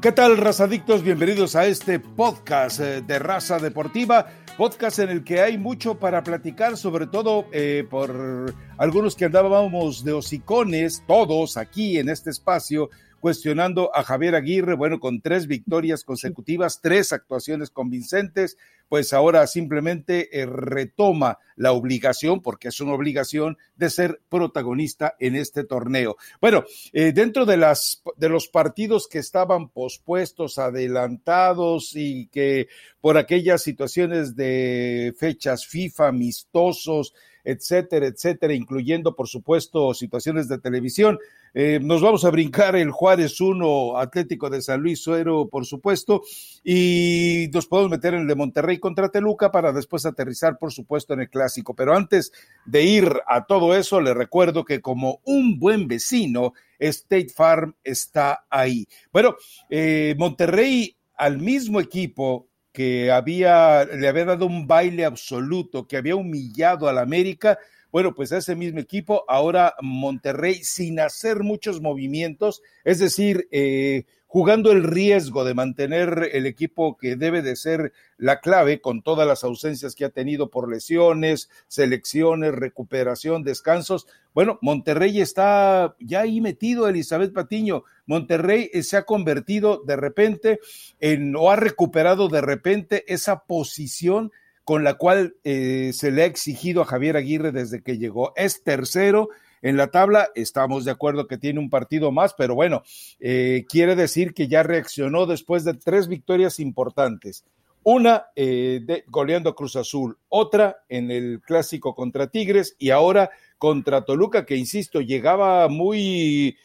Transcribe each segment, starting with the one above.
¿Qué tal, razadictos? Bienvenidos a este podcast eh, de Raza Deportiva, podcast en el que hay mucho para platicar, sobre todo eh, por algunos que andábamos de hocicones, todos aquí en este espacio, cuestionando a Javier Aguirre, bueno, con tres victorias consecutivas, tres actuaciones convincentes, pues ahora simplemente eh, retoma la obligación, porque es una obligación, de ser protagonista en este torneo. Bueno, eh, dentro de, las, de los partidos que estaban pospuestos, adelantados y que por aquellas situaciones de fechas FIFA, amistosos, etcétera, etcétera, incluyendo, por supuesto, situaciones de televisión. Eh, nos vamos a brincar el Juárez 1, Atlético de San Luis Suero, por supuesto, y nos podemos meter en el de Monterrey contra Teluca para después aterrizar, por supuesto, en el clásico. Pero antes de ir a todo eso, le recuerdo que como un buen vecino, State Farm está ahí. Bueno, eh, Monterrey al mismo equipo que había, le había dado un baile absoluto, que había humillado al América, bueno, pues ese mismo equipo, ahora Monterrey sin hacer muchos movimientos, es decir, eh, jugando el riesgo de mantener el equipo que debe de ser la clave con todas las ausencias que ha tenido por lesiones, selecciones, recuperación, descansos. Bueno, Monterrey está ya ahí metido, Elizabeth Patiño. Monterrey se ha convertido de repente en, o ha recuperado de repente esa posición con la cual eh, se le ha exigido a Javier Aguirre desde que llegó. Es tercero en la tabla, estamos de acuerdo que tiene un partido más, pero bueno, eh, quiere decir que ya reaccionó después de tres victorias importantes. Una eh, de, goleando a Cruz Azul, otra en el clásico contra Tigres y ahora contra Toluca, que insisto, llegaba muy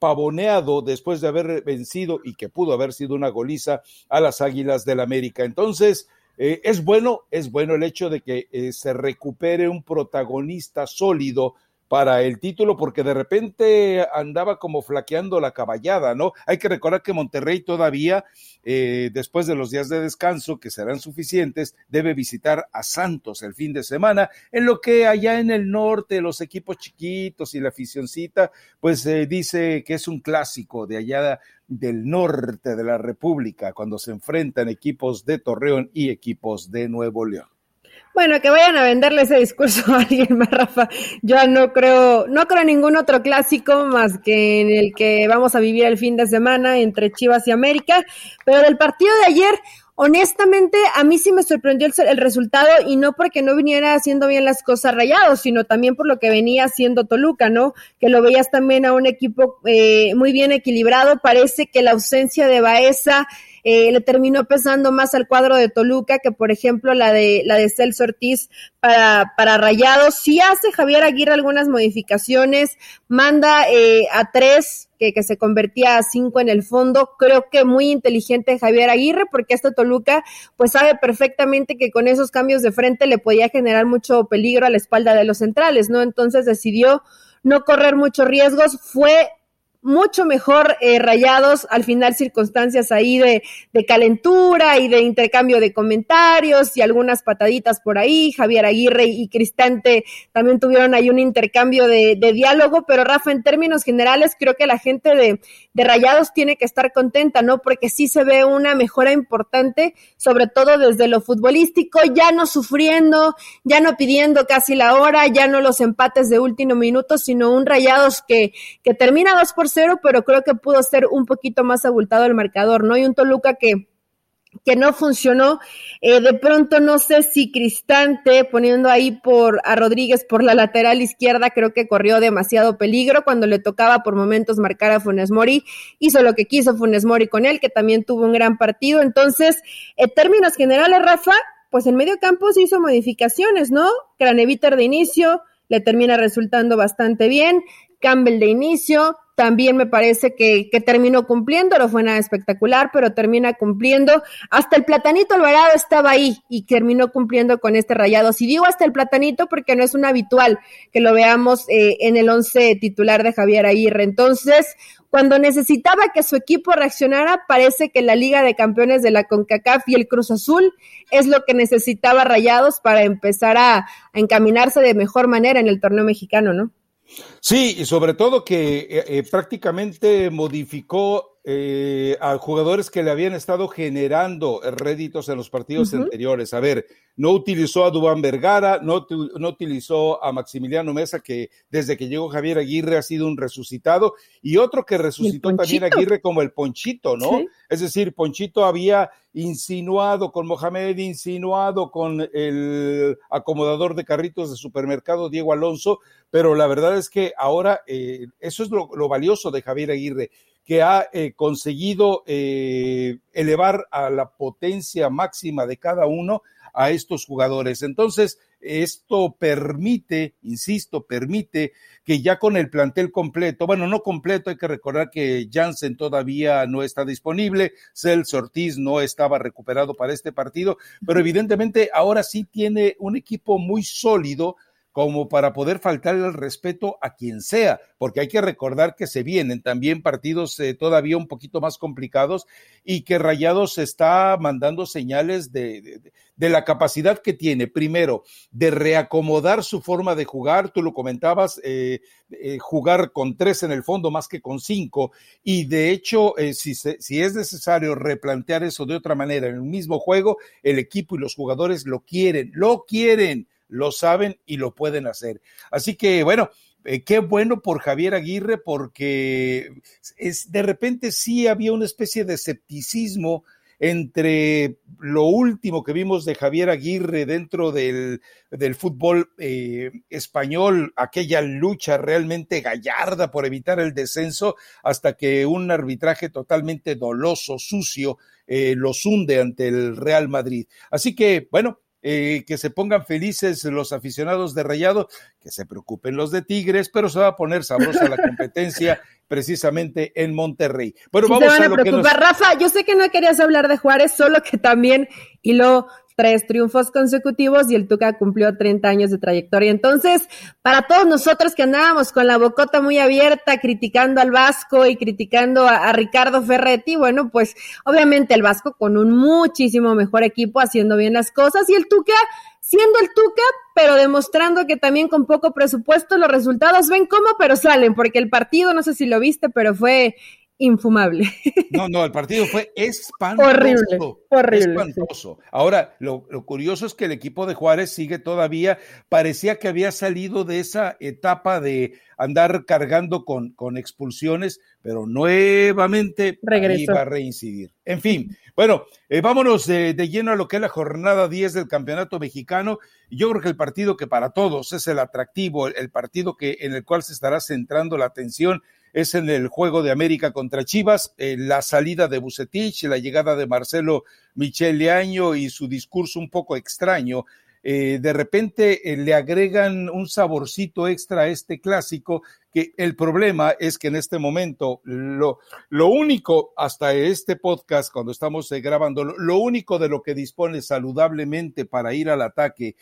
pavoneado después de haber vencido y que pudo haber sido una goliza a las Águilas del América. Entonces, eh, es bueno, es bueno el hecho de que eh, se recupere un protagonista sólido para el título, porque de repente andaba como flaqueando la caballada, ¿no? Hay que recordar que Monterrey todavía, eh, después de los días de descanso, que serán suficientes, debe visitar a Santos el fin de semana, en lo que allá en el norte, los equipos chiquitos y la aficioncita, pues dice que es un clásico de allá del norte de la República, cuando se enfrentan equipos de Torreón y equipos de Nuevo León. Bueno, que vayan a venderle ese discurso a alguien más, Rafa. Yo no creo, no creo en ningún otro clásico más que en el que vamos a vivir el fin de semana entre Chivas y América. Pero del partido de ayer, honestamente, a mí sí me sorprendió el, resultado y no porque no viniera haciendo bien las cosas rayados, sino también por lo que venía haciendo Toluca, ¿no? Que lo veías también a un equipo eh, muy bien equilibrado. Parece que la ausencia de Baeza eh, le terminó pesando más al cuadro de Toluca que, por ejemplo, la de, la de Celso Ortiz para, para Rayados. Sí hace Javier Aguirre algunas modificaciones, manda eh, a tres que, que, se convertía a cinco en el fondo. Creo que muy inteligente Javier Aguirre, porque este Toluca, pues sabe perfectamente que con esos cambios de frente le podía generar mucho peligro a la espalda de los centrales, ¿no? Entonces decidió no correr muchos riesgos. Fue mucho mejor eh, rayados, al final circunstancias ahí de, calentura y de intercambio de comentarios y algunas pataditas por ahí. Javier Aguirre y Cristante también tuvieron ahí un intercambio de, de diálogo, pero Rafa, en términos generales, creo que la gente de, de Rayados tiene que estar contenta, ¿no? Porque sí se ve una mejora importante, sobre todo desde lo futbolístico, ya no sufriendo, ya no pidiendo casi la hora, ya no los empates de último minuto, sino un Rayados que, que termina dos por cero, pero creo que pudo ser un poquito más abultado el marcador, ¿no? Y un Toluca que que no funcionó. Eh, de pronto no sé si Cristante poniendo ahí por a Rodríguez por la lateral izquierda, creo que corrió demasiado peligro cuando le tocaba por momentos marcar a Funes Mori. Hizo lo que quiso Funes Mori con él, que también tuvo un gran partido. Entonces, en términos generales, Rafa, pues en medio campo se hizo modificaciones, ¿no? Craneviter de inicio, le termina resultando bastante bien. Campbell de inicio, también me parece que, que, terminó cumpliendo, no fue nada espectacular, pero termina cumpliendo. Hasta el platanito Alvarado estaba ahí y terminó cumpliendo con este rayado. Si digo hasta el platanito, porque no es un habitual que lo veamos eh, en el once titular de Javier Aguirre. Entonces, cuando necesitaba que su equipo reaccionara, parece que la Liga de Campeones de la CONCACAF y el Cruz Azul es lo que necesitaba Rayados para empezar a, a encaminarse de mejor manera en el torneo mexicano, ¿no? Sí, y sobre todo que eh, eh, prácticamente modificó eh, a jugadores que le habían estado generando réditos en los partidos anteriores. A ver, no utilizó a Dubán Vergara, no, no, utilizó a Maximiliano Mesa, que desde que llegó Javier Aguirre ha sido un resucitado, y otro que resucitó también Aguirre como el Ponchito, ¿no? Es decir, Ponchito había insinuado con Mohamed, insinuado con el acomodador de carritos de supermercado Diego Alonso, pero la verdad es que ahora eh, eso es lo, lo valioso de Javier Aguirre que ha eh, conseguido eh, elevar a la potencia máxima de cada uno a estos jugadores. Entonces, esto permite, insisto, permite que ya con el plantel completo, bueno, no completo, hay que recordar que Jansen todavía no está disponible, Celso Ortiz no estaba recuperado para este partido, pero evidentemente ahora sí tiene un equipo muy sólido como para poder faltar el respeto a quien sea, porque hay que recordar que se vienen también partidos eh, todavía un poquito más complicados y que Rayados está mandando señales de, de, la capacidad que tiene, primero, de reacomodar su forma de jugar, tú lo comentabas, eh, eh, jugar con tres en el fondo más que con cinco, y de hecho, si, si es necesario replantear eso de otra manera en el mismo juego, el equipo y los jugadores lo quieren, lo quieren lo saben y lo pueden hacer. Así que, bueno, eh, qué bueno por Javier Aguirre, porque es, de repente sí había una especie de escepticismo entre lo último que vimos de Javier Aguirre dentro del, del fútbol eh, español, aquella lucha realmente gallarda por evitar el descenso, hasta que un arbitraje totalmente doloso, sucio, eh, los hunde ante el Real Madrid. Así que, bueno, eh, que se pongan felices los aficionados de Rayado, que se preocupen los de Tigres, pero se va a poner sabrosa la competencia precisamente en Monterrey. Bueno, vamos a, lo que Rafa, yo sé que no querías hablar de Juárez, solo que también y lo tres triunfos consecutivos y el Tuca cumplió 30 años de trayectoria. Entonces, para todos nosotros que andábamos con la bocota muy abierta, criticando al Vasco y criticando a, Ricardo Ferretti, bueno, pues obviamente el Vasco con un muchísimo mejor equipo haciendo bien las cosas y el Tuca siendo el Tuca, pero demostrando que también con poco presupuesto los resultados ven cómo, pero salen, porque el partido, no sé si lo viste, pero fue infumable. No, no, el partido fue espantoso. Horrible, horrible. Espantoso. Ahora, lo, curioso es que el equipo de Juárez sigue todavía, parecía que había salido de esa etapa de andar cargando con, con expulsiones, pero nuevamente iba a reincidir. En fin, bueno, eh, vámonos de, lleno a lo que es la jornada 10 del Campeonato Mexicano. Yo creo que el partido que para todos es el atractivo, el, el partido que, en el cual se estará centrando la atención es en el juego de América contra Chivas, eh, la salida de Bucetich, la llegada de Marcelo Michele Año y su discurso un poco extraño. Eh, de repente eh, le agregan un saborcito extra a este clásico, que el problema es que en este momento lo, lo único hasta este podcast, cuando estamos grabando, lo, único de lo que dispone saludablemente para ir al ataque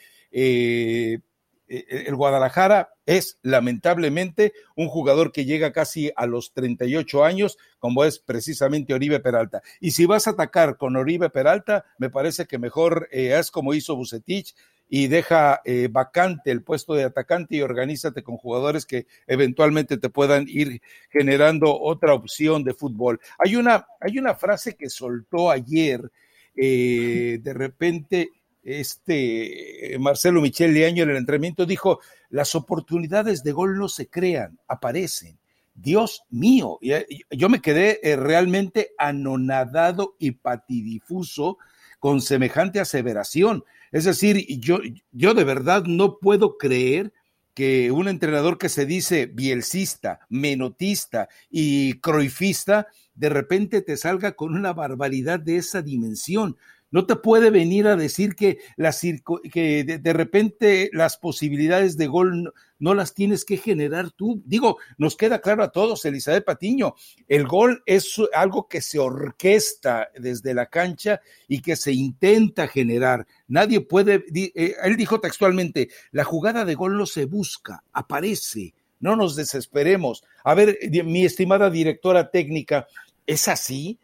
el Guadalajara es lamentablemente un jugador que llega casi a los 38 años, como es precisamente Oribe Peralta. Y si vas a atacar con Oribe Peralta, me parece que mejor eh, haz como hizo Bucetich y deja vacante el puesto de atacante y organízate con jugadores que eventualmente te puedan ir generando otra opción de fútbol. Hay una, hay una frase que soltó ayer, de repente, este Marcelo Michel Leaño en el entrenamiento dijo, las oportunidades de gol no se crean, aparecen. Dios mío, eh, yo me quedé eh, realmente anonadado y patidifuso con semejante aseveración. Es decir, yo, yo de verdad no puedo creer que un entrenador que se dice bielcista, menotista y croifista, de repente te salga con una barbaridad de esa dimensión. No te puede venir a decir que, de, repente las posibilidades de gol no, las tienes que generar tú. Digo, nos queda claro a todos, Elizabeth Patiño, el gol es algo que se orquesta desde la cancha y que se intenta generar. Nadie puede, eh, él dijo textualmente, la jugada de gol no se busca, aparece. No nos desesperemos. A ver, mi estimada directora técnica, ¿es así?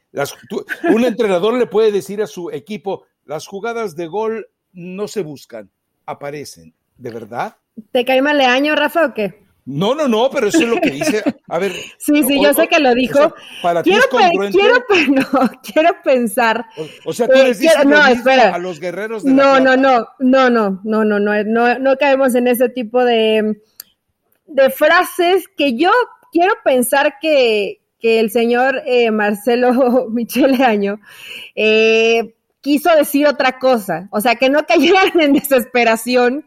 un entrenador le puede decir a su equipo, las jugadas de gol no se buscan, aparecen. ¿De verdad? ¿Te cae mal año, Rafa, o qué? No, no, no, pero eso es lo que dice. A ver. Sí, sí, yo sé que lo dijo. para quiero, quiero, no, quiero pensar. O, sea, tú eres no, espera. a los guerreros de no, no, no, no, no, no, no, no, no, no caemos en ese tipo de, de frases que yo quiero pensar que, que el señor eh, Marcelo Michele Año eh, quiso decir otra cosa. O sea, que no cayeran en desesperación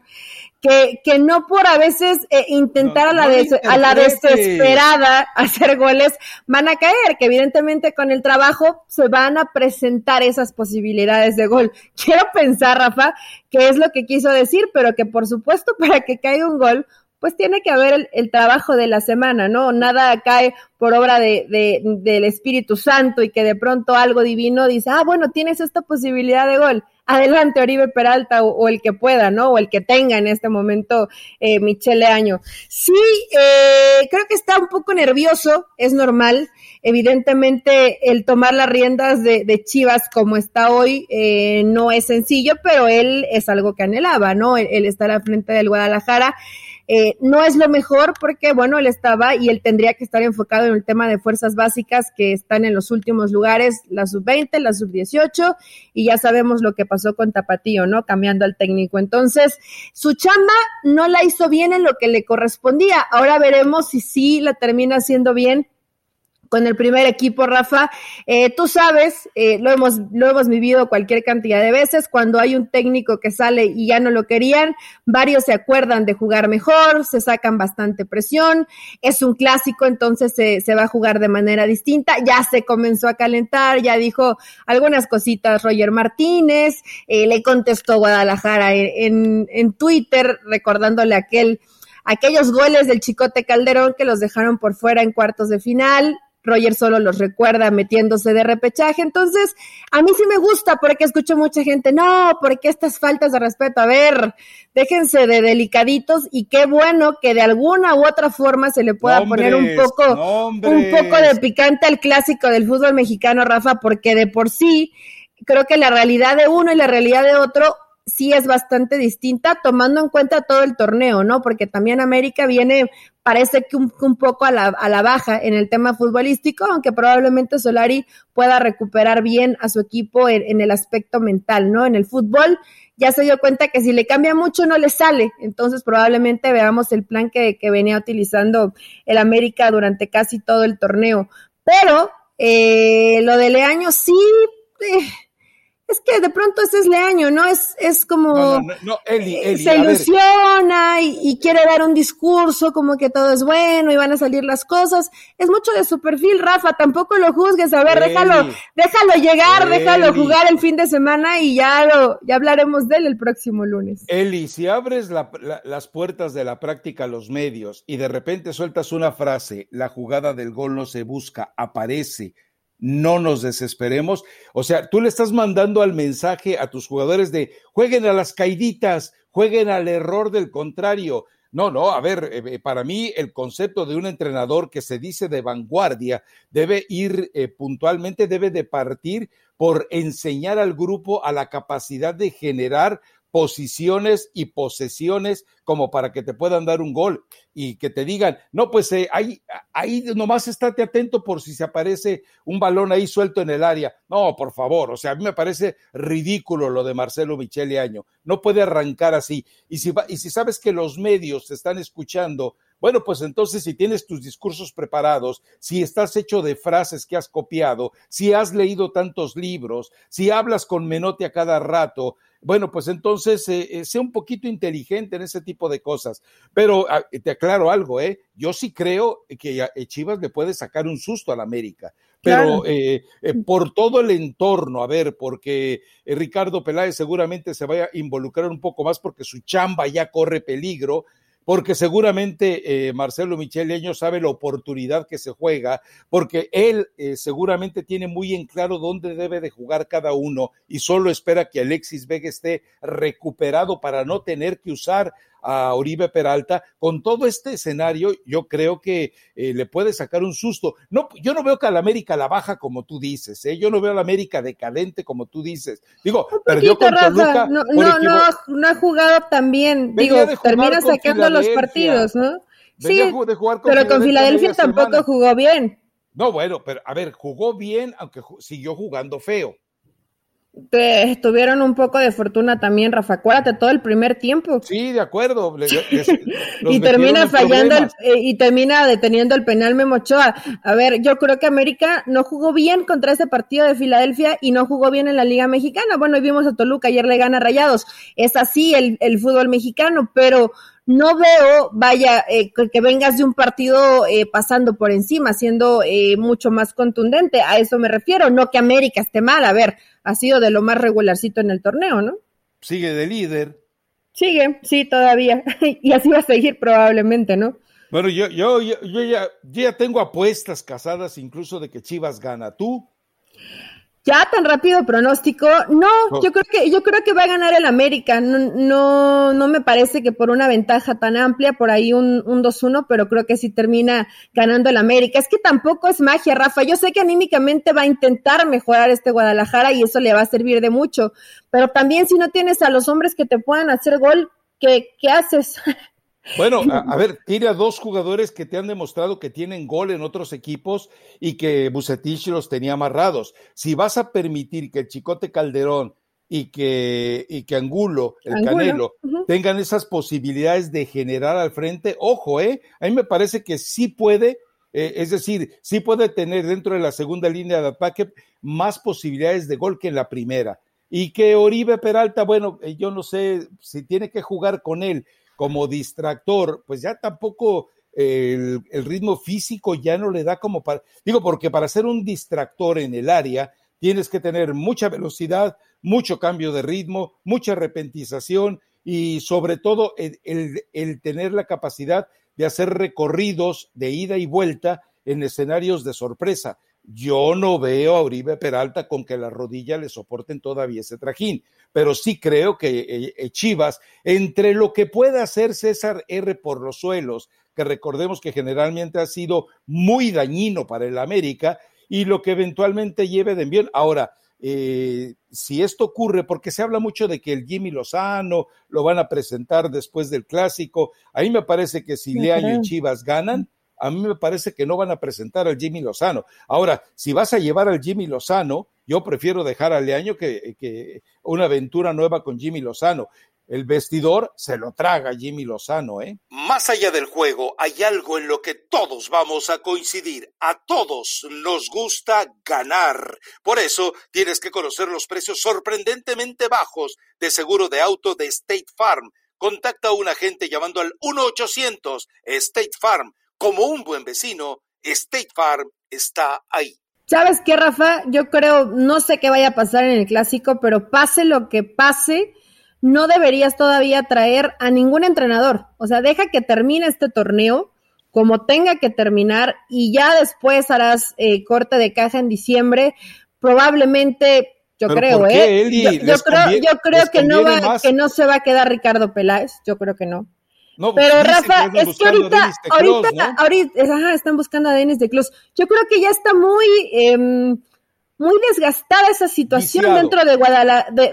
que, que no por a veces eh, intentar a, la a la desesperada hacer goles van a caer, que evidentemente con el trabajo se van a presentar esas posibilidades de gol. Quiero pensar, Rafa, que es lo que quiso decir, pero que por supuesto para que caiga un gol, pues tiene que haber el, trabajo de la semana, ¿no? Nada cae por obra de, de, del Espíritu Santo y que de pronto algo divino dice, ah, bueno, tienes esta posibilidad de gol adelante Oribe Peralta o, el que pueda, ¿no? O el que tenga en este momento eh, Michele Año. Sí, eh, creo que está un poco nervioso, es normal. Evidentemente, el tomar las riendas de, Chivas como está hoy eh, no es sencillo, pero él es algo que anhelaba, ¿no? El, el estar al frente del Guadalajara. Eh, no es lo mejor porque, bueno, él estaba y él tendría que estar enfocado en el tema de fuerzas básicas que están en los últimos lugares, la sub-20, la sub-18, y ya sabemos lo que pasó con Tapatío, ¿no? Cambiando al técnico. Entonces, su chamba no la hizo bien en lo que le correspondía. Ahora veremos si sí la termina haciendo bien con el primer equipo, Rafa. Eh, tú sabes, eh, lo, hemos, lo hemos vivido cualquier cantidad de veces, cuando hay un técnico que sale y ya no lo querían, varios se acuerdan de jugar mejor, se sacan bastante presión, es un clásico, entonces se, se va a jugar de manera distinta, ya se comenzó a calentar, ya dijo algunas cositas Roger Martínez, eh, le contestó Guadalajara en, en Twitter, recordándole aquel aquellos goles del Chicote Calderón que los dejaron por fuera en cuartos de final, Roger solo los recuerda metiéndose de repechaje. Entonces, a mí sí me gusta porque escucho mucha gente, no, porque estas faltas de respeto, a ver, déjense de delicaditos y qué bueno que de alguna u otra forma se le pueda poner un poco, un poco de picante al clásico del fútbol mexicano, Rafa, porque de por sí creo que la realidad de uno y la realidad de otro sí es bastante distinta, tomando en cuenta todo el torneo, ¿no? Porque también América viene, parece que un, poco a la, a la, baja en el tema futbolístico, aunque probablemente Solari pueda recuperar bien a su equipo en, el aspecto mental, ¿no? En el fútbol ya se dio cuenta que si le cambia mucho no le sale, entonces probablemente veamos el plan que, venía utilizando el América durante casi todo el torneo. Pero eh, lo de Leaño sí... Eh, es que de pronto ese es Leaño, ¿no? Es, es como no, Eli, eh, se ilusiona y, quiere dar un discurso como que todo es bueno y van a salir las cosas. Es mucho de su perfil, Rafa, tampoco lo juzgues, a ver, déjalo, déjalo llegar, déjalo jugar el fin de semana y ya lo, ya hablaremos de él el próximo lunes. Eli, si abres las puertas de la práctica a los medios y de repente sueltas una frase, la jugada del gol no se busca, aparece no nos desesperemos. O sea, tú le estás mandando al mensaje a tus jugadores de jueguen a las caiditas, jueguen al error del contrario. No, no, a ver, eh, eh, para mí el concepto de un entrenador que se dice de vanguardia debe ir eh, puntualmente, debe de partir por enseñar al grupo a la capacidad de generar posiciones y posesiones como para que te puedan dar un gol y que te digan, no, pues eh, ahí, nomás estate atento por si se aparece un balón ahí suelto en el área. No, por favor, o sea, a mí me parece ridículo lo de Marcelo Michele Año. No puede arrancar así. Y si, y si sabes que los medios te están escuchando, bueno, pues entonces si tienes tus discursos preparados, si estás hecho de frases que has copiado, si has leído tantos libros, si hablas con Menote a cada rato, bueno, pues entonces eh, eh, sea un poquito inteligente en ese tipo de cosas. Pero ah, te aclaro algo, ¿eh? Yo sí creo que eh, Chivas le puede sacar un susto al América. Pero por todo el entorno, a ver, porque Ricardo Peláez seguramente se vaya a involucrar un poco más porque su chamba ya corre peligro porque seguramente eh, Marcelo Micheleño sabe la oportunidad que se juega, porque él eh, seguramente tiene muy en claro dónde debe de jugar cada uno y solo espera que Alexis Vega esté recuperado para no tener que usar a Oribe Peralta, con todo este escenario, yo creo que eh, le puede sacar un susto. No, yo no veo que a la América la baja como tú dices, ¿eh? yo no veo a la América decadente como tú dices. Digo, perdió con Toluca. No, no, no, ha jugado tan bien. Digo, termina sacando los partidos, ¿no? sí, de jugar con pero con Filadelfia tampoco jugó bien. No, bueno, pero a ver, jugó bien, aunque siguió jugando feo tuvieron un poco de fortuna también, Rafa. Acuérdate todo el primer tiempo. Sí, de acuerdo. y termina fallando eh, y termina deteniendo el penal Memochoa. A ver, yo creo que América no jugó bien contra ese partido de Filadelfia y no jugó bien en la Liga Mexicana. Bueno, y vimos a Toluca, ayer le gana Rayados. Es así el, el fútbol mexicano, pero no veo, vaya, eh, que vengas de un partido eh, pasando por encima, siendo eh, mucho más contundente. A eso me refiero, no que América esté mal. A ver, ha sido de lo más regularcito en el torneo, ¿no? Sigue de líder. Sigue, sí, todavía. y así va a seguir probablemente, ¿no? Bueno, yo, yo, yo, yo ya, yo ya tengo apuestas casadas incluso de que Chivas gana. ¿Tú? Ya tan rápido pronóstico, no, yo creo que yo creo que va a ganar el América. No, no, me parece que por una ventaja tan amplia, por ahí un, un 2-1, pero creo que sí termina ganando el América. Es que tampoco es magia, Rafa. Yo sé que anímicamente va a intentar mejorar este Guadalajara y eso le va a servir de mucho. Pero también si no tienes a los hombres que te puedan hacer gol, ¿qué, qué haces? Bueno, a, ver, tiene a dos jugadores que te han demostrado que tienen gol en otros equipos y que Bucetich los tenía amarrados. Si vas a permitir que el Chicote Calderón y que, y que Angulo, el Canelo, tengan esas posibilidades de generar al frente, ojo, ¿eh? A mí me parece que sí puede, eh, es decir, sí puede tener dentro de la segunda línea de ataque más posibilidades de gol que en la primera. Y que Oribe Peralta, bueno, eh, yo no sé si tiene que jugar con él como distractor, pues ya tampoco el, ritmo físico ya no le da como para, digo, porque para ser un distractor en el área tienes que tener mucha velocidad, mucho cambio de ritmo, mucha repentización y sobre todo el, el, tener la capacidad de hacer recorridos de ida y vuelta en escenarios de sorpresa. Yo no veo a Uribe Peralta con que la rodilla le soporten todavía ese trajín, pero sí creo que eh, eh, Chivas, entre lo que puede hacer César R por los suelos, que recordemos que generalmente ha sido muy dañino para el América, y lo que eventualmente lleve de envío. Ahora, eh, si esto ocurre, porque se habla mucho de que el Jimmy Lozano lo van a presentar después del clásico, a mí me parece que si Leaño y Chivas ganan, a mí me parece que no van a presentar al Jimmy Lozano. Ahora, si vas a llevar al Jimmy Lozano, yo prefiero dejar al Leaño que, que una aventura nueva con Jimmy Lozano. El vestidor se lo traga Jimmy Lozano, ¿eh? Más allá del juego, hay algo en lo que todos vamos a coincidir. A todos nos gusta ganar. Por eso tienes que conocer los precios sorprendentemente bajos de seguro de auto de State Farm. Contacta a un agente llamando al 1-800 State Farm como un buen vecino, State Farm está ahí. ¿Sabes qué, Rafa? Yo creo, no sé qué vaya a pasar en el clásico, pero pase lo que pase, no deberías todavía traer a ningún entrenador. O sea, deja que termine este torneo como tenga que terminar y ya después harás eh, corte de caja en diciembre. Probablemente, yo creo, ¿eh? Yo, creo, yo creo que no, va, que no se va a quedar Ricardo Peláez. Yo creo que no. Pero Rafa, es que ahorita, ahorita, ahorita, están buscando a Denis de Clos. Yo creo que ya está muy, eh, muy desgastada esa situación dentro de,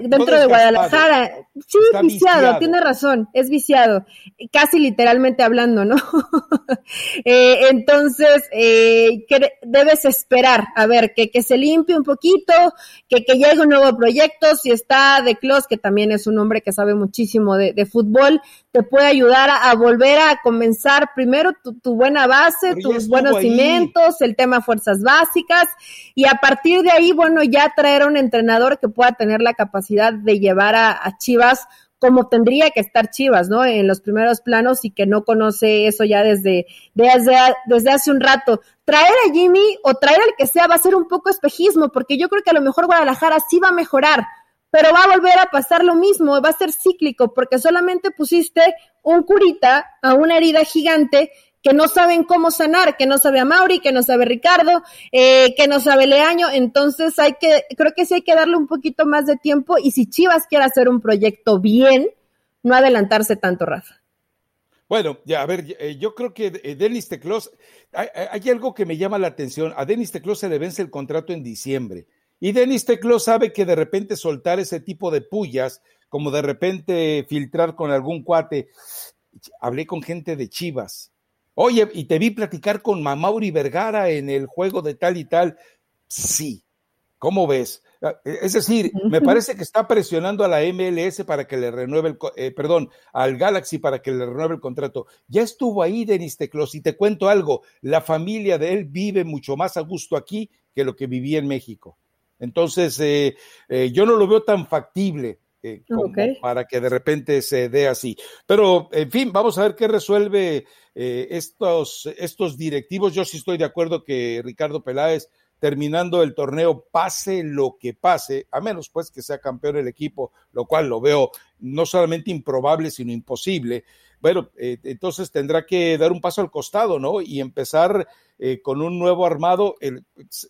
dentro de Guadalajara. Sí, viciado, tiene razón, es viciado, casi literalmente hablando, ¿no? eh, entonces, eh, debes esperar, a ver, que, que se limpie un poquito, que, que llegue un nuevo proyecto, si está de Clos, que también es un hombre que sabe muchísimo de, de fútbol, te puede ayudar a, volver a comenzar primero tu, buena base, tus buenos cimientos, el tema fuerzas básicas, y a partir de ahí, bueno, ya traer a un entrenador que pueda tener la capacidad de llevar a, Chivas como tendría que estar Chivas, ¿no? En los primeros planos y que no conoce eso ya desde, desde, desde hace un rato. Traer a Jimmy o traer al que sea va a ser un poco espejismo, porque yo creo que a lo mejor Guadalajara sí va a mejorar, pero va a volver a pasar lo mismo, va a ser cíclico, porque solamente pusiste un curita a una herida gigante que no saben cómo sanar, que no sabe a Mauri, que no sabe Ricardo, eh, que no sabe Leaño, entonces hay que, creo que sí hay que darle un poquito más de tiempo y si Chivas quiere hacer un proyecto bien, no adelantarse tanto, Rafa. Bueno, ya, a ver, eh, yo creo que eh, Denis Teclos, hay, algo que me llama la atención, a Denis Teclos se le vence el contrato en diciembre, y Denis Teclos sabe que de repente soltar ese tipo de pullas, como de repente filtrar con algún cuate, hablé con gente de Chivas, Oye, y te vi platicar con Mamauri Vergara en el juego de tal y tal. Sí. ¿Cómo ves? Ah, e, es decir, me parece que está presionando a la MLS para que le renueve el, eh, perdón, al Galaxy para que le renueve el contrato. Ya estuvo ahí Denis Teclos y te cuento algo, la familia de él vive mucho más a gusto aquí que lo que vivía en México. Entonces, eh, eh, yo no lo veo tan factible. Como para que de repente se dé así. Pero, en fin, vamos a ver qué resuelve estos, estos directivos. Yo sí estoy de acuerdo que Ricardo Peláez terminando el torneo, pase lo que pase, a menos pues que sea campeón el equipo, lo cual lo veo no solamente improbable, sino imposible. Bueno, eh, entonces tendrá que dar un paso al costado, ¿no? Y empezar eh, con un nuevo armado.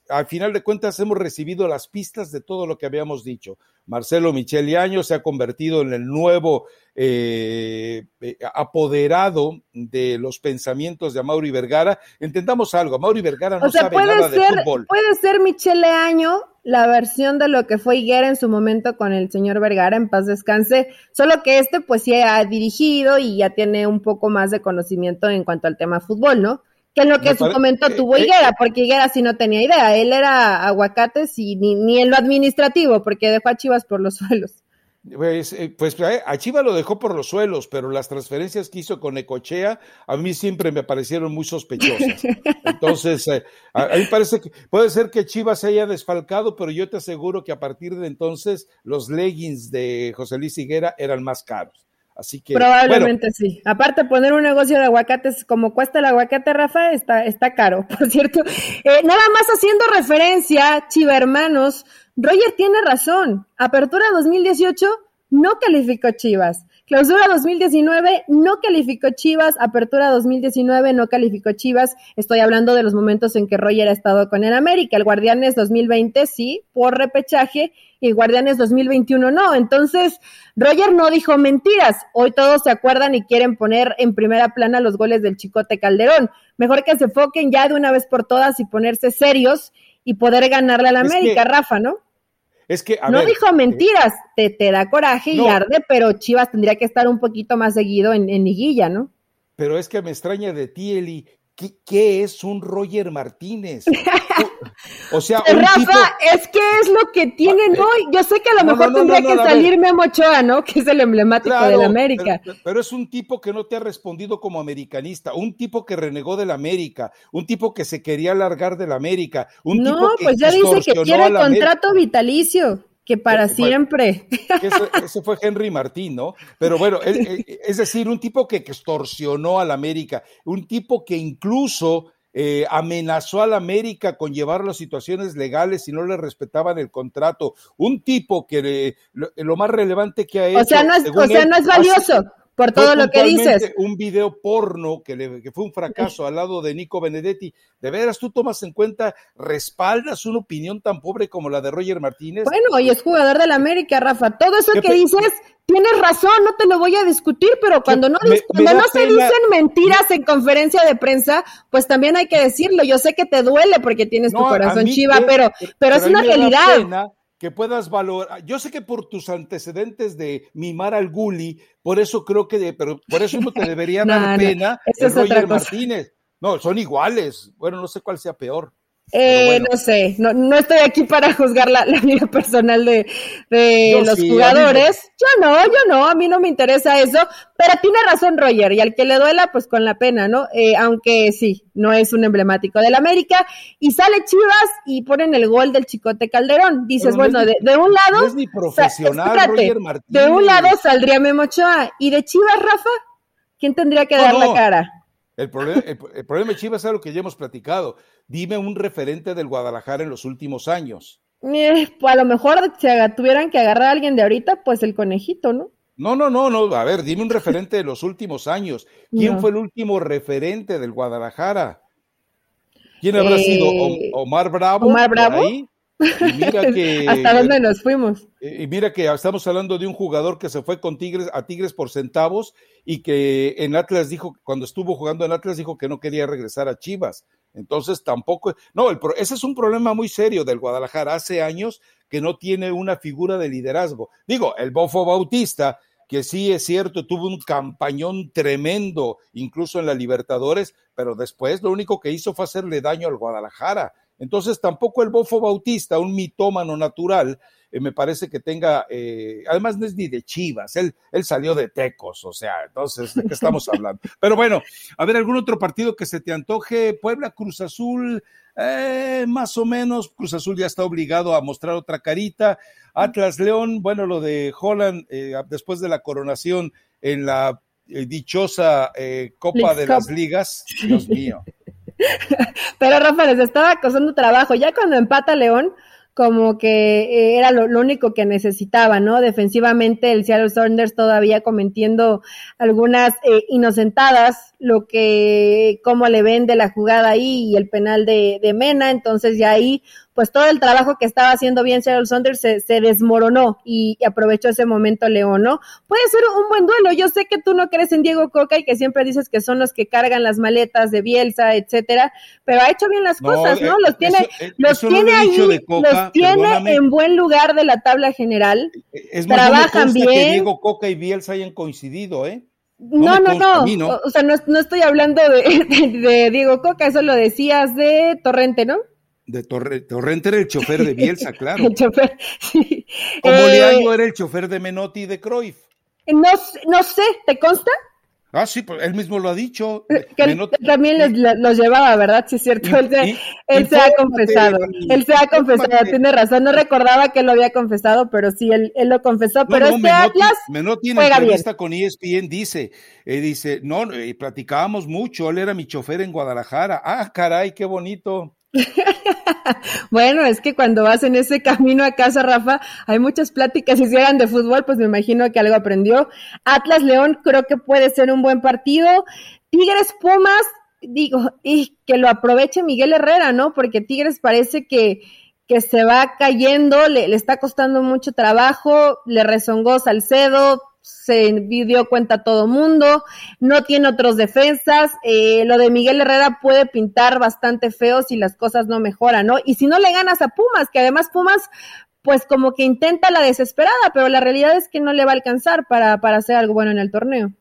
al final de cuentas, hemos recibido las pistas de todo lo que habíamos dicho. Marcelo Micheli Año se ha convertido en el nuevo eh, eh, apoderado de los pensamientos de Mauri Vergara. Entendamos algo, Mauri Vergara no sabe nada de fútbol. Puede ser Michele Año la versión de lo que fue Higuera en su momento con el señor Vergara, en paz descanse, solo que este pues sí ha dirigido y ya tiene un poco más de conocimiento en cuanto al tema fútbol, ¿no? que es lo que en su momento tuvo eh, Higuera, porque Higuera sí no tenía idea, él era aguacates y ni, ni en lo administrativo, porque dejó a Chivas por los suelos. Pues, eh, pues eh, a Chivas lo dejó por los suelos, pero las transferencias que hizo con Ecochea a mí siempre me parecieron muy sospechosas. Entonces, a, mí parece que puede ser que Chivas se haya desfalcado, pero yo te aseguro que a partir de entonces los leggings de José Luis Higuera eran más caros. Así que. Probablemente sí. Aparte, poner un negocio de aguacates como cuesta el aguacate, Rafa, está, está caro, por cierto. Eh, nada más haciendo referencia, Chiva Hermanos, Roger tiene razón. Apertura 2018 no calificó Chivas. Clausura 2019 no calificó Chivas, Apertura 2019 no calificó Chivas. Estoy hablando de los momentos en que Roger ha estado con el América. El Guardianes 2020 sí, por repechaje, y Guardianes 2021 no. Entonces, Roger no dijo mentiras. Hoy todos se acuerdan y quieren poner en primera plana los goles del Chicote Calderón. Mejor que se enfoquen ya de una vez por todas y ponerse serios y poder ganarle al América, Rafa, ¿no? Es que, no dijo mentiras, te, te da coraje y arde, pero Chivas tendría que estar un poquito más seguido en, en liguilla, ¿no? Pero es que me extraña de ti, Eli, ¿Qué, es un Roger Martínez? O sea, Rafa, es que es lo que tienen ah, hoy. Yo sé que a lo mejor tendría que salir Memo Ochoa, ¿no? Que es el emblemático de la América. Pero, es un tipo que no te ha respondido como americanista, un tipo que renegó de la América, un tipo que se quería largar de la América, un no, tipo que pues ya dice que quiere contrato vitalicio que para eh, siempre. ese, fue Henry Martín, ¿no? Pero bueno, es decir, un tipo que, extorsionó a la América, un tipo que incluso eh, amenazó a la América con llevarlo a situaciones legales si no le respetaban el contrato, un tipo que lo, más relevante que ha hecho. O sea, no es, o sea, no es valioso por todo lo que dices. Un video porno que, le, que fue un fracaso al lado de Nico Benedetti. ¿De veras tú tomas en cuenta, respaldas una opinión tan pobre como la de Roger Martínez? Bueno, y es jugador del América, Rafa. Todo eso que dices, tienes razón, no te lo voy a discutir, pero cuando no, cuando no se dicen mentiras en conferencia de prensa, pues también hay que decirlo. Yo sé que te duele porque tienes tu corazón chiva, pero, pero, es una realidad que puedas valorar. Yo sé que por tus antecedentes de mimar al Gulli, por eso creo que, pero por eso no te debería dar pena el Roger Martínez. No, son iguales. Bueno, no sé cuál sea peor. Eh, No sé, no, no, estoy aquí para juzgar la, vida personal de, de los jugadores. Yo no, yo no, a mí no me interesa eso, pero tiene razón Roger, y al que le duela, pues con la pena, ¿no? Eh, aunque sí, no es un emblemático del América, y sale Chivas y ponen el gol del Chicote Calderón. Dices, bueno, de, un lado. es ni profesional, Roger Martínez. De un lado saldría Memochoa, y de Chivas, Rafa, ¿quién tendría que dar la cara? El problema, el, problema de Chivas es algo que ya hemos platicado. Dime un referente del Guadalajara en los últimos años. Eh, pues a lo mejor si tuvieran que agarrar a alguien de ahorita, pues el conejito, ¿no? No, no, no, no. A ver, dime un referente de los últimos años. ¿Quién fue el último referente del Guadalajara? ¿Quién habrá sido? Eh, ¿Omar Bravo? ¿Omar Bravo? Mira que, ¿Hasta dónde nos fuimos? Y mira que estamos hablando de un jugador que se fue con Tigres a Tigres por centavos y que en Atlas dijo, cuando estuvo jugando en Atlas, dijo que no quería regresar a Chivas. Entonces tampoco, no, el, ese es un problema muy serio del Guadalajara. Hace años que no tiene una figura de liderazgo. Digo, el Bofo Bautista que sí es cierto, tuvo un campañón tremendo, incluso en la Libertadores, pero después lo único que hizo fue hacerle daño al Guadalajara. Entonces tampoco el Bofo Bautista, un mitómano natural, eh, me parece que tenga, eh, además no es ni de Chivas, él, él salió de Tecos, o sea, entonces, ¿de qué estamos hablando? Pero bueno, a ver, ¿algún otro partido que se te antoje? Puebla, Cruz Azul, eh, más o menos, Cruz Azul ya está obligado a mostrar otra carita. Atlas León, bueno, lo de Holland, después de la coronación en la dichosa Copa de las Ligas, Dios mío. Pero Rafa les estaba costando trabajo. Ya cuando empata León, como que eh, era lo, único que necesitaba, ¿no? Defensivamente el Seattle Sounders todavía cometiendo algunas eh, inocentadas, lo que, cómo le vende la jugada ahí y el penal de, de Mena, entonces ya ahí pues todo el trabajo que estaba haciendo bien Seattle Saunders se, se desmoronó y, aprovechó ese momento León, ¿no? Puede ser un buen duelo. Yo sé que tú no crees en Diego Coca y que siempre dices que son los que cargan las maletas de Bielsa, etcétera, pero ha hecho bien las cosas, ¿no? Los tiene, eh, los tiene ahí, los tiene en buen lugar de la tabla general. Es Trabajan bien. que Diego Coca y Bielsa hayan coincidido, ¿eh? No, no, no, O, sea, no, no estoy hablando de, de, Diego Coca, eso lo decías de Torrente, ¿no? De Torrente era el chofer de Bielsa, claro. el chofer, sí. Como eh, era el chofer de Menotti y de Cruyff. No, no sé, ¿te consta? Ah, sí, pues él mismo lo ha dicho. Que también los llevaba, ¿verdad? Sí, es cierto. él se, ha confesado. él se ha confesado, tiene razón. No recordaba que lo había confesado, pero sí, él, él lo confesó. pero este Menotti, Atlas. Menotti en entrevista con ESPN dice: eh, dice, no, eh, platicábamos mucho. Él era mi chofer en Guadalajara. Ah, caray, qué bonito. bueno, es que cuando vas en ese camino a casa, Rafa, hay muchas pláticas. Si eran de fútbol, pues me imagino que algo aprendió. Atlas León creo que puede ser un buen partido. Tigres Pumas, digo, y que lo aproveche Miguel Herrera, ¿no? Porque Tigres parece que, que se va cayendo, le, le está costando mucho trabajo, le rezongó Salcedo, se dio cuenta todo mundo, no tiene otros defensas, eh, lo de Miguel Herrera puede pintar bastante feo si las cosas no mejoran, ¿no? Y si no le ganas a Pumas, que además Pumas pues como que intenta la desesperada, pero la realidad es que no le va a alcanzar para, para hacer algo bueno en el torneo.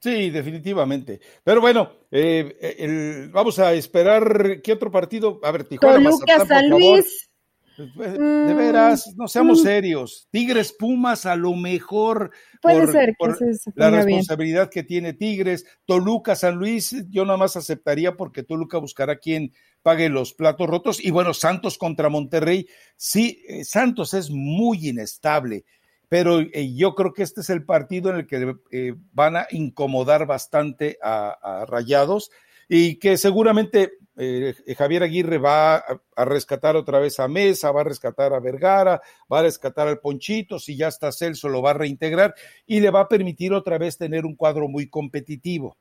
Sí, definitivamente. Pero bueno, eh, vamos a esperar qué otro partido. A ver, Tijuana, Toluca, San Luis. Pues, de mm, veras, no seamos mm. serios. Tigres Pumas a lo mejor Puede ser la responsabilidad que tiene Tigres. Toluca San Luis, yo nada más aceptaría porque Toluca buscará quien pague los platos rotos. Y bueno, Santos contra Monterrey. Sí, eh, Santos es muy inestable, pero eh, yo creo que este es el partido en el que eh, van a incomodar bastante a Rayados y que seguramente eh, Javier Aguirre va a, rescatar otra vez a Mesa, va a rescatar a Vergara, va a rescatar al Ponchito, si ya está Celso lo va a reintegrar y le va a permitir otra vez tener un cuadro muy competitivo.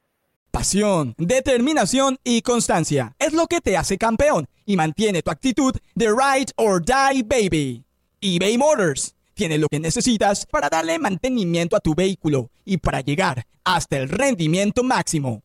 Pasión, determinación y constancia es lo que te hace campeón y mantiene tu actitud de ride or die baby. eBay Motors tiene lo que necesitas para darle mantenimiento a tu vehículo y para llegar hasta el rendimiento máximo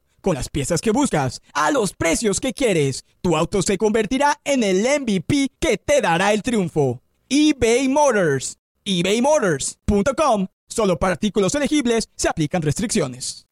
con las piezas que buscas, a los precios que quieres. Tu auto se convertirá en el MVP que te dará el triunfo. eBay Motors. ebaymotors.com. Solo para artículos elegibles se aplican restricciones.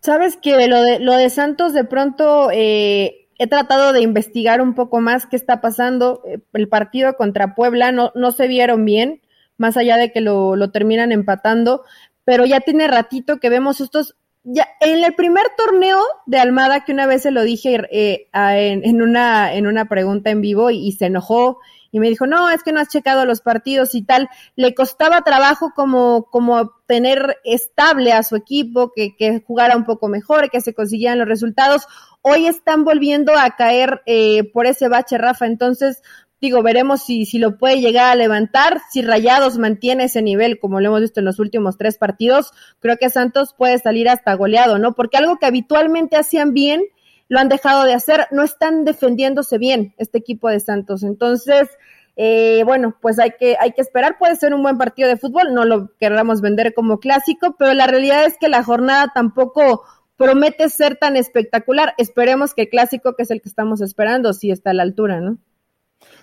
Sabes que lo de, Santos de pronto eh, he tratado de investigar un poco más qué está pasando. Eh, el partido contra Puebla no, no se vieron bien, más allá de que lo, lo terminan empatando, pero ya tiene ratito que vemos estos ya, en el primer torneo de Almada, que una vez se lo dije eh, en, una, en una pregunta en vivo y, se enojó y me dijo, no, es que no has checado los partidos y tal, le costaba trabajo como, como tener estable a su equipo, que, que jugara un poco mejor, que se consiguieran los resultados. Hoy están volviendo a caer eh, por ese bache, Rafa, entonces digo, veremos si, si lo puede llegar a levantar, si Rayados mantiene ese nivel, como lo hemos visto en los últimos tres partidos, creo que Santos puede salir hasta goleado, ¿no? Porque algo que habitualmente hacían bien, lo han dejado de hacer, no están defendiéndose bien este equipo de Santos. Entonces, eh, bueno, pues hay que, hay que esperar, puede ser un buen partido de fútbol, no lo querramos vender como clásico, pero la realidad es que la jornada tampoco promete ser tan espectacular. Esperemos que el clásico, que es el que estamos esperando, sí está a la altura, ¿no?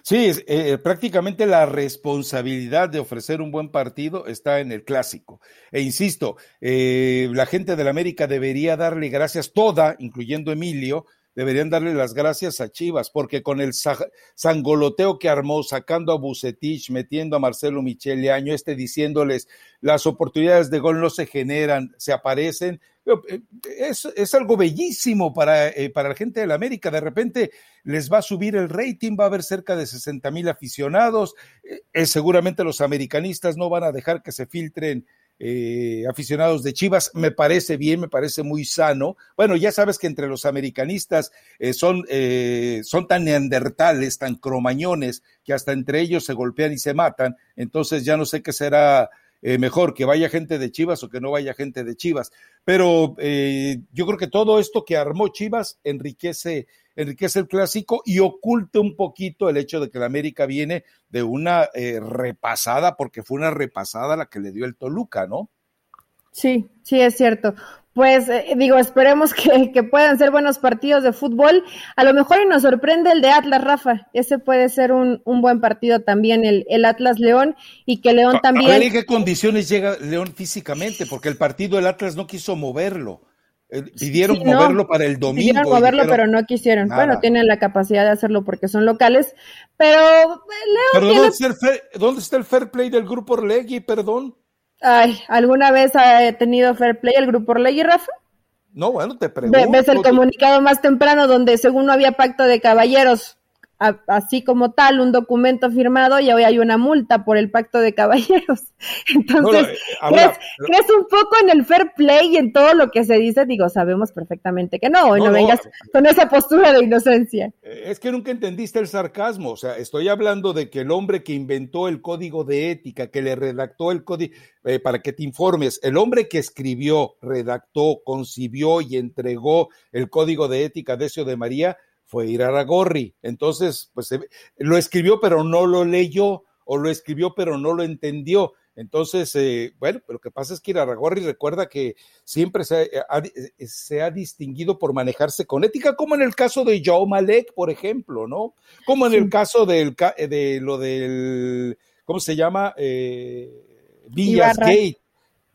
Sí, eh, prácticamente la responsabilidad de ofrecer un buen partido está en el clásico. E insisto, eh, la gente de la América debería darle gracias toda, incluyendo Emilio, deberían darle las gracias a Chivas, porque con el sangoloteo que armó, sacando a Bucetich, metiendo a Marcelo Michele Año, este diciéndoles las oportunidades de gol no se generan, se aparecen, eh, es, es algo bellísimo para, eh, para la gente de la América. De repente les va a subir el rating, va a haber cerca de 60 mil aficionados. Eh, seguramente los americanistas no van a dejar que se filtren aficionados de Chivas, me parece bien, me parece muy sano. Bueno, ya sabes que entre los americanistas son, son tan neandertales, tan cromañones, que hasta entre ellos se golpean y se matan. Entonces ya no sé qué será eh, mejor que vaya gente de Chivas o que no vaya gente de Chivas. Pero eh, yo creo que todo esto que armó Chivas enriquece, enriquece el clásico y oculta un poquito el hecho de que la América viene de una eh, repasada, porque fue una repasada la que le dio el Toluca, ¿no? Sí, sí, es cierto pues eh, digo, esperemos que, que, puedan ser buenos partidos de fútbol. A lo mejor y nos sorprende el de Atlas, Rafa. Ese puede ser un, un buen partido también, el, el Atlas León, y que León también. A ver en qué condiciones llega León físicamente, porque el partido del Atlas no quiso moverlo. Eh, pidieron moverlo para el domingo. Pidieron moverlo, pero no quisieron. Bueno, tienen la capacidad de hacerlo porque son locales, pero eh, León. ¿dónde, está el fair, ¿dónde está el fair play del grupo Orlegui? Perdón. Ay, ¿alguna vez ha tenido fair play el grupo Ley, Rafa? No, bueno, te pregunto. ¿Ves el comunicado más temprano donde según no había pacto de caballeros, así como tal, un documento firmado y hoy hay una multa por el pacto de caballeros. Entonces, eh, ¿crees, un poco en el fair play y en todo lo que se dice? Digo, sabemos perfectamente que no, hoy no, vengas con esa postura de inocencia. Eh, es que nunca entendiste el sarcasmo, o sea, estoy hablando de que el hombre que inventó el código de ética, que le redactó el código, eh, para que te informes, el hombre que escribió, redactó, concibió y entregó el código de ética de Decio de María, fue Iraragorri. Entonces, pues lo escribió pero no lo leyó o lo escribió pero no lo entendió. Entonces, eh, bueno, lo que pasa es que Iraragorri recuerda que siempre se ha, eh, se ha, distinguido por manejarse con ética, como en el caso de Joe Malek, por ejemplo, ¿no? Como en el caso del, de lo del, ¿cómo se llama? Eh, Villas Gate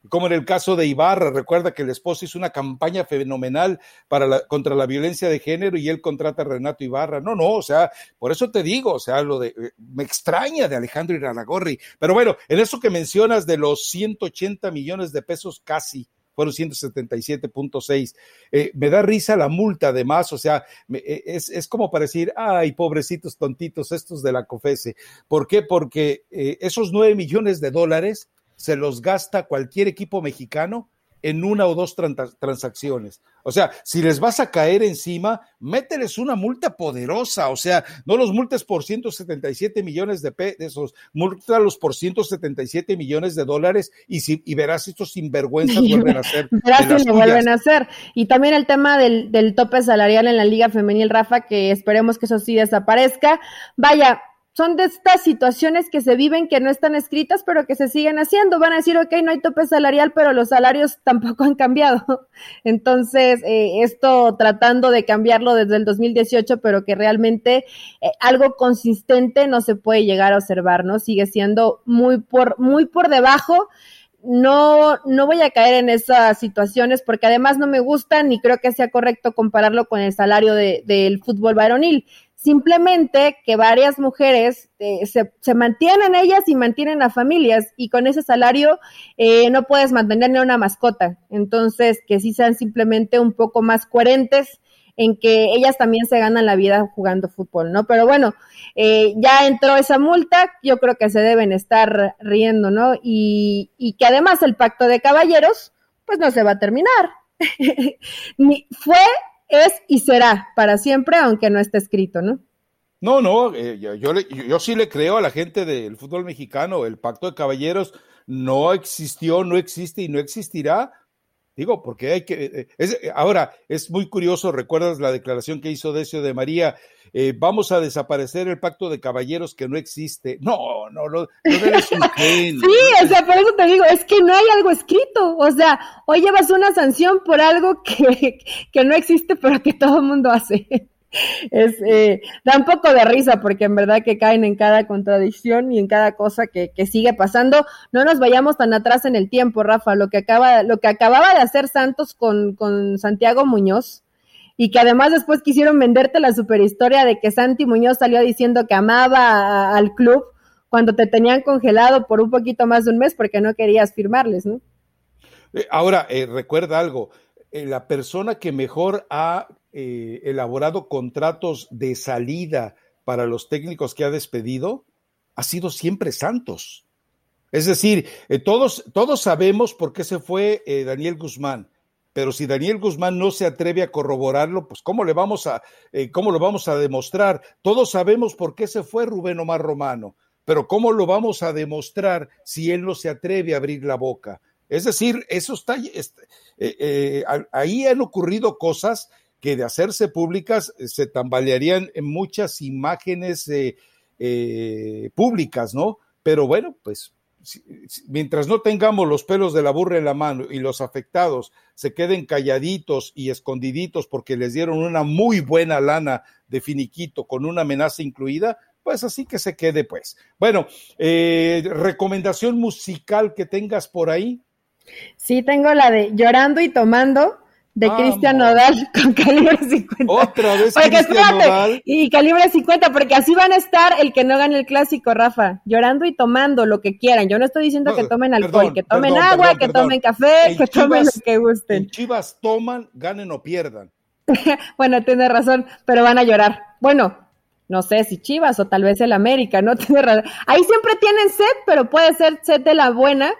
como en el caso de Ibarra, recuerda que el esposo hizo una campaña fenomenal para la, contra la violencia de género y él contrata a Renato Ibarra. No, no, o sea, por eso te digo, o sea, lo de, eh, me extraña de Alejandro Iraragorri. Pero bueno, en eso que mencionas de los 180 millones de pesos casi, fueron 177.6. Eh, me da risa la multa además, o sea, eh, es, es, como para decir, ay, pobrecitos tontitos estos de la COFESE. ¿Por qué? Porque esos 9 millones de dólares se los gasta cualquier equipo mexicano en una o dos transacciones. O sea, si les vas a caer encima, mételes una multa poderosa. O sea, no los multes por 177 millones de pesos, multalos por 177 millones de dólares y, si, y verás estos sinvergüenzas vuelven a hacer. Verás lo vuelven a hacer. Y también el tema del, del tope salarial en la Liga Femenil, Rafa, que esperemos que eso sí desaparezca. Vaya, son de estas situaciones que se viven que no están escritas, pero que se siguen haciendo. Van a decir, ok, no hay tope salarial, pero los salarios tampoco han cambiado. Entonces, eh, esto tratando de cambiarlo desde el 2018, pero que realmente eh, algo consistente no se puede llegar a observar, ¿no? Sigue siendo muy por, muy por debajo no, no voy a caer en esas situaciones porque además no me gustan ni creo que sea correcto compararlo con el salario de, del fútbol varonil. Simplemente que varias mujeres eh, se, se, mantienen ellas y mantienen a familias y con ese salario eh, no puedes mantener ni una mascota. Entonces, que sí sean simplemente un poco más coherentes en que ellas también se ganan la vida jugando fútbol, ¿no? Pero bueno, eh, ya entró esa multa, yo creo que se deben estar riendo, ¿no? Y, y que además el pacto de caballeros, pues no se va a terminar. Fue es y será para siempre, aunque no esté escrito, ¿no? No, no, eh, yo, yo, sí le creo a la gente del fútbol mexicano, el pacto de caballeros no existió, no existe y no existirá. Digo, porque hay que... Eh, ahora, es muy curioso, recuerdas la declaración que hizo Decio de María, eh, vamos a desaparecer el pacto de caballeros que no existe. No, no, no, no eres un genio. Sí, o sea, por eso te digo, es que no hay algo escrito. O sea, hoy llevas una sanción por algo que, que no existe, pero que todo el mundo hace es, eh, da un poco de risa porque en verdad que caen en cada contradicción y en cada cosa que, que, sigue pasando. No nos vayamos tan atrás en el tiempo, Rafa, lo que acaba, lo que acababa de hacer Santos con, con Santiago Muñoz y que además después quisieron venderte la superhistoria de que Santi Muñoz salió diciendo que amaba al club cuando te tenían congelado por un poquito más de un mes porque no querías firmarles, ¿no? Eh, ahora, eh, recuerda algo, la persona que mejor ha eh, elaborado contratos de salida para los técnicos que ha despedido, ha sido siempre Santos. Es decir, eh, todos, todos sabemos por qué se fue eh, Daniel Guzmán, pero si Daniel Guzmán no se atreve a corroborarlo, pues ¿cómo le vamos a, cómo lo vamos a demostrar? Todos sabemos por qué se fue Rubén Omar Romano, pero ¿cómo lo vamos a demostrar si él no se atreve a abrir la boca? Es decir, eso está, ahí han ocurrido cosas que de hacerse públicas eh, se tambalearían en muchas imágenes eh, eh, públicas, ¿no? Pero bueno, pues mientras no tengamos los pelos de la burra en la mano y los afectados se queden calladitos y escondiditos porque les dieron una muy buena lana de finiquito con una amenaza incluida, pues así que se quede pues. Bueno, recomendación musical que tengas por ahí. Sí, tengo la de Llorando y Tomando de Cristian Nodal con calibre 50. Otra vez Nodal. Y calibre 50, porque así van a estar el que no gane el clásico, Rafa, llorando y tomando lo que quieran. Yo no estoy diciendo que tomen alcohol, que tomen agua, que tomen café, que tomen lo que gusten. Chivas toman, ganen o pierdan. bueno, tiene razón, pero van a llorar. Bueno, no sé si Chivas o tal vez el América, ¿no? Tiene razón. Ahí siempre tienen sed, pero puede ser sed de la buena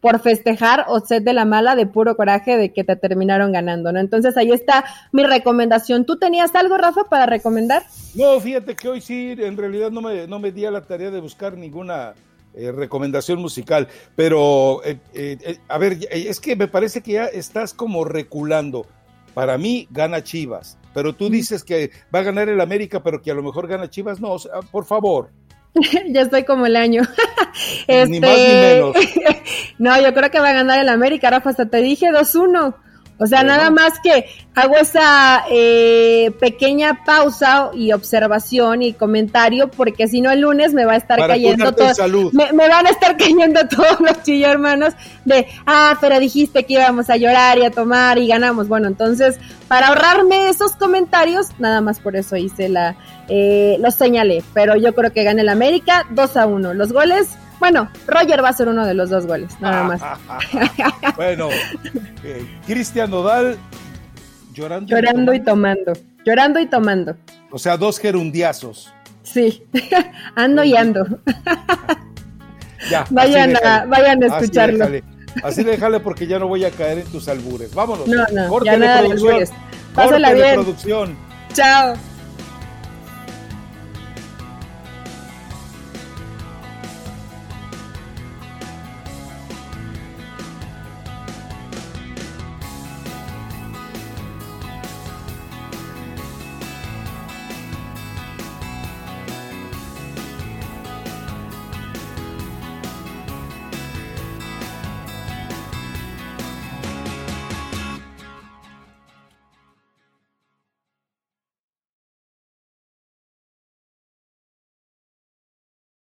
por festejar o sed de la mala de puro coraje de que te terminaron ganando, ¿no? Entonces ahí está mi recomendación. ¿Tú tenías algo, Rafa, para recomendar? No, fíjate que hoy sí, en realidad no me, no me di a la tarea de buscar ninguna eh, recomendación musical, pero eh, eh, a ver, es que me parece que ya estás como reculando. Para mí gana Chivas, pero tú dices que va a ganar el América, pero que a lo mejor gana Chivas. No, por favor, ya estoy como el año. Ni más ni este, menos. no, yo creo que va a ganar el América, Rafa, hasta te dije 2-1. O sea, nada más que hago esa eh, pequeña pausa y observación y comentario, porque si no el lunes me va a estar cayendo todo. Me, me, van a estar cayendo todos los chillo hermanos de, ah, pero dijiste que íbamos a llorar y a tomar y ganamos. Bueno, entonces, para ahorrarme esos comentarios, nada más por eso hice la, eh, lo señalé. Pero yo creo que gana el América 2 a 1. Los goles bueno, Roger va a ser uno de los dos goles, nada más. bueno, eh, Cristian Nodal llorando. Llorando y tomando. Llorando y tomando. O sea, dos gerundiazos. Sí, ando y ando. ya, vayan, a, vayan a escucharlo. Así déjale, porque ya no voy a caer en tus albures. Vámonos. No, no, Corte ya nada de, producción. Corte de producción. Chao.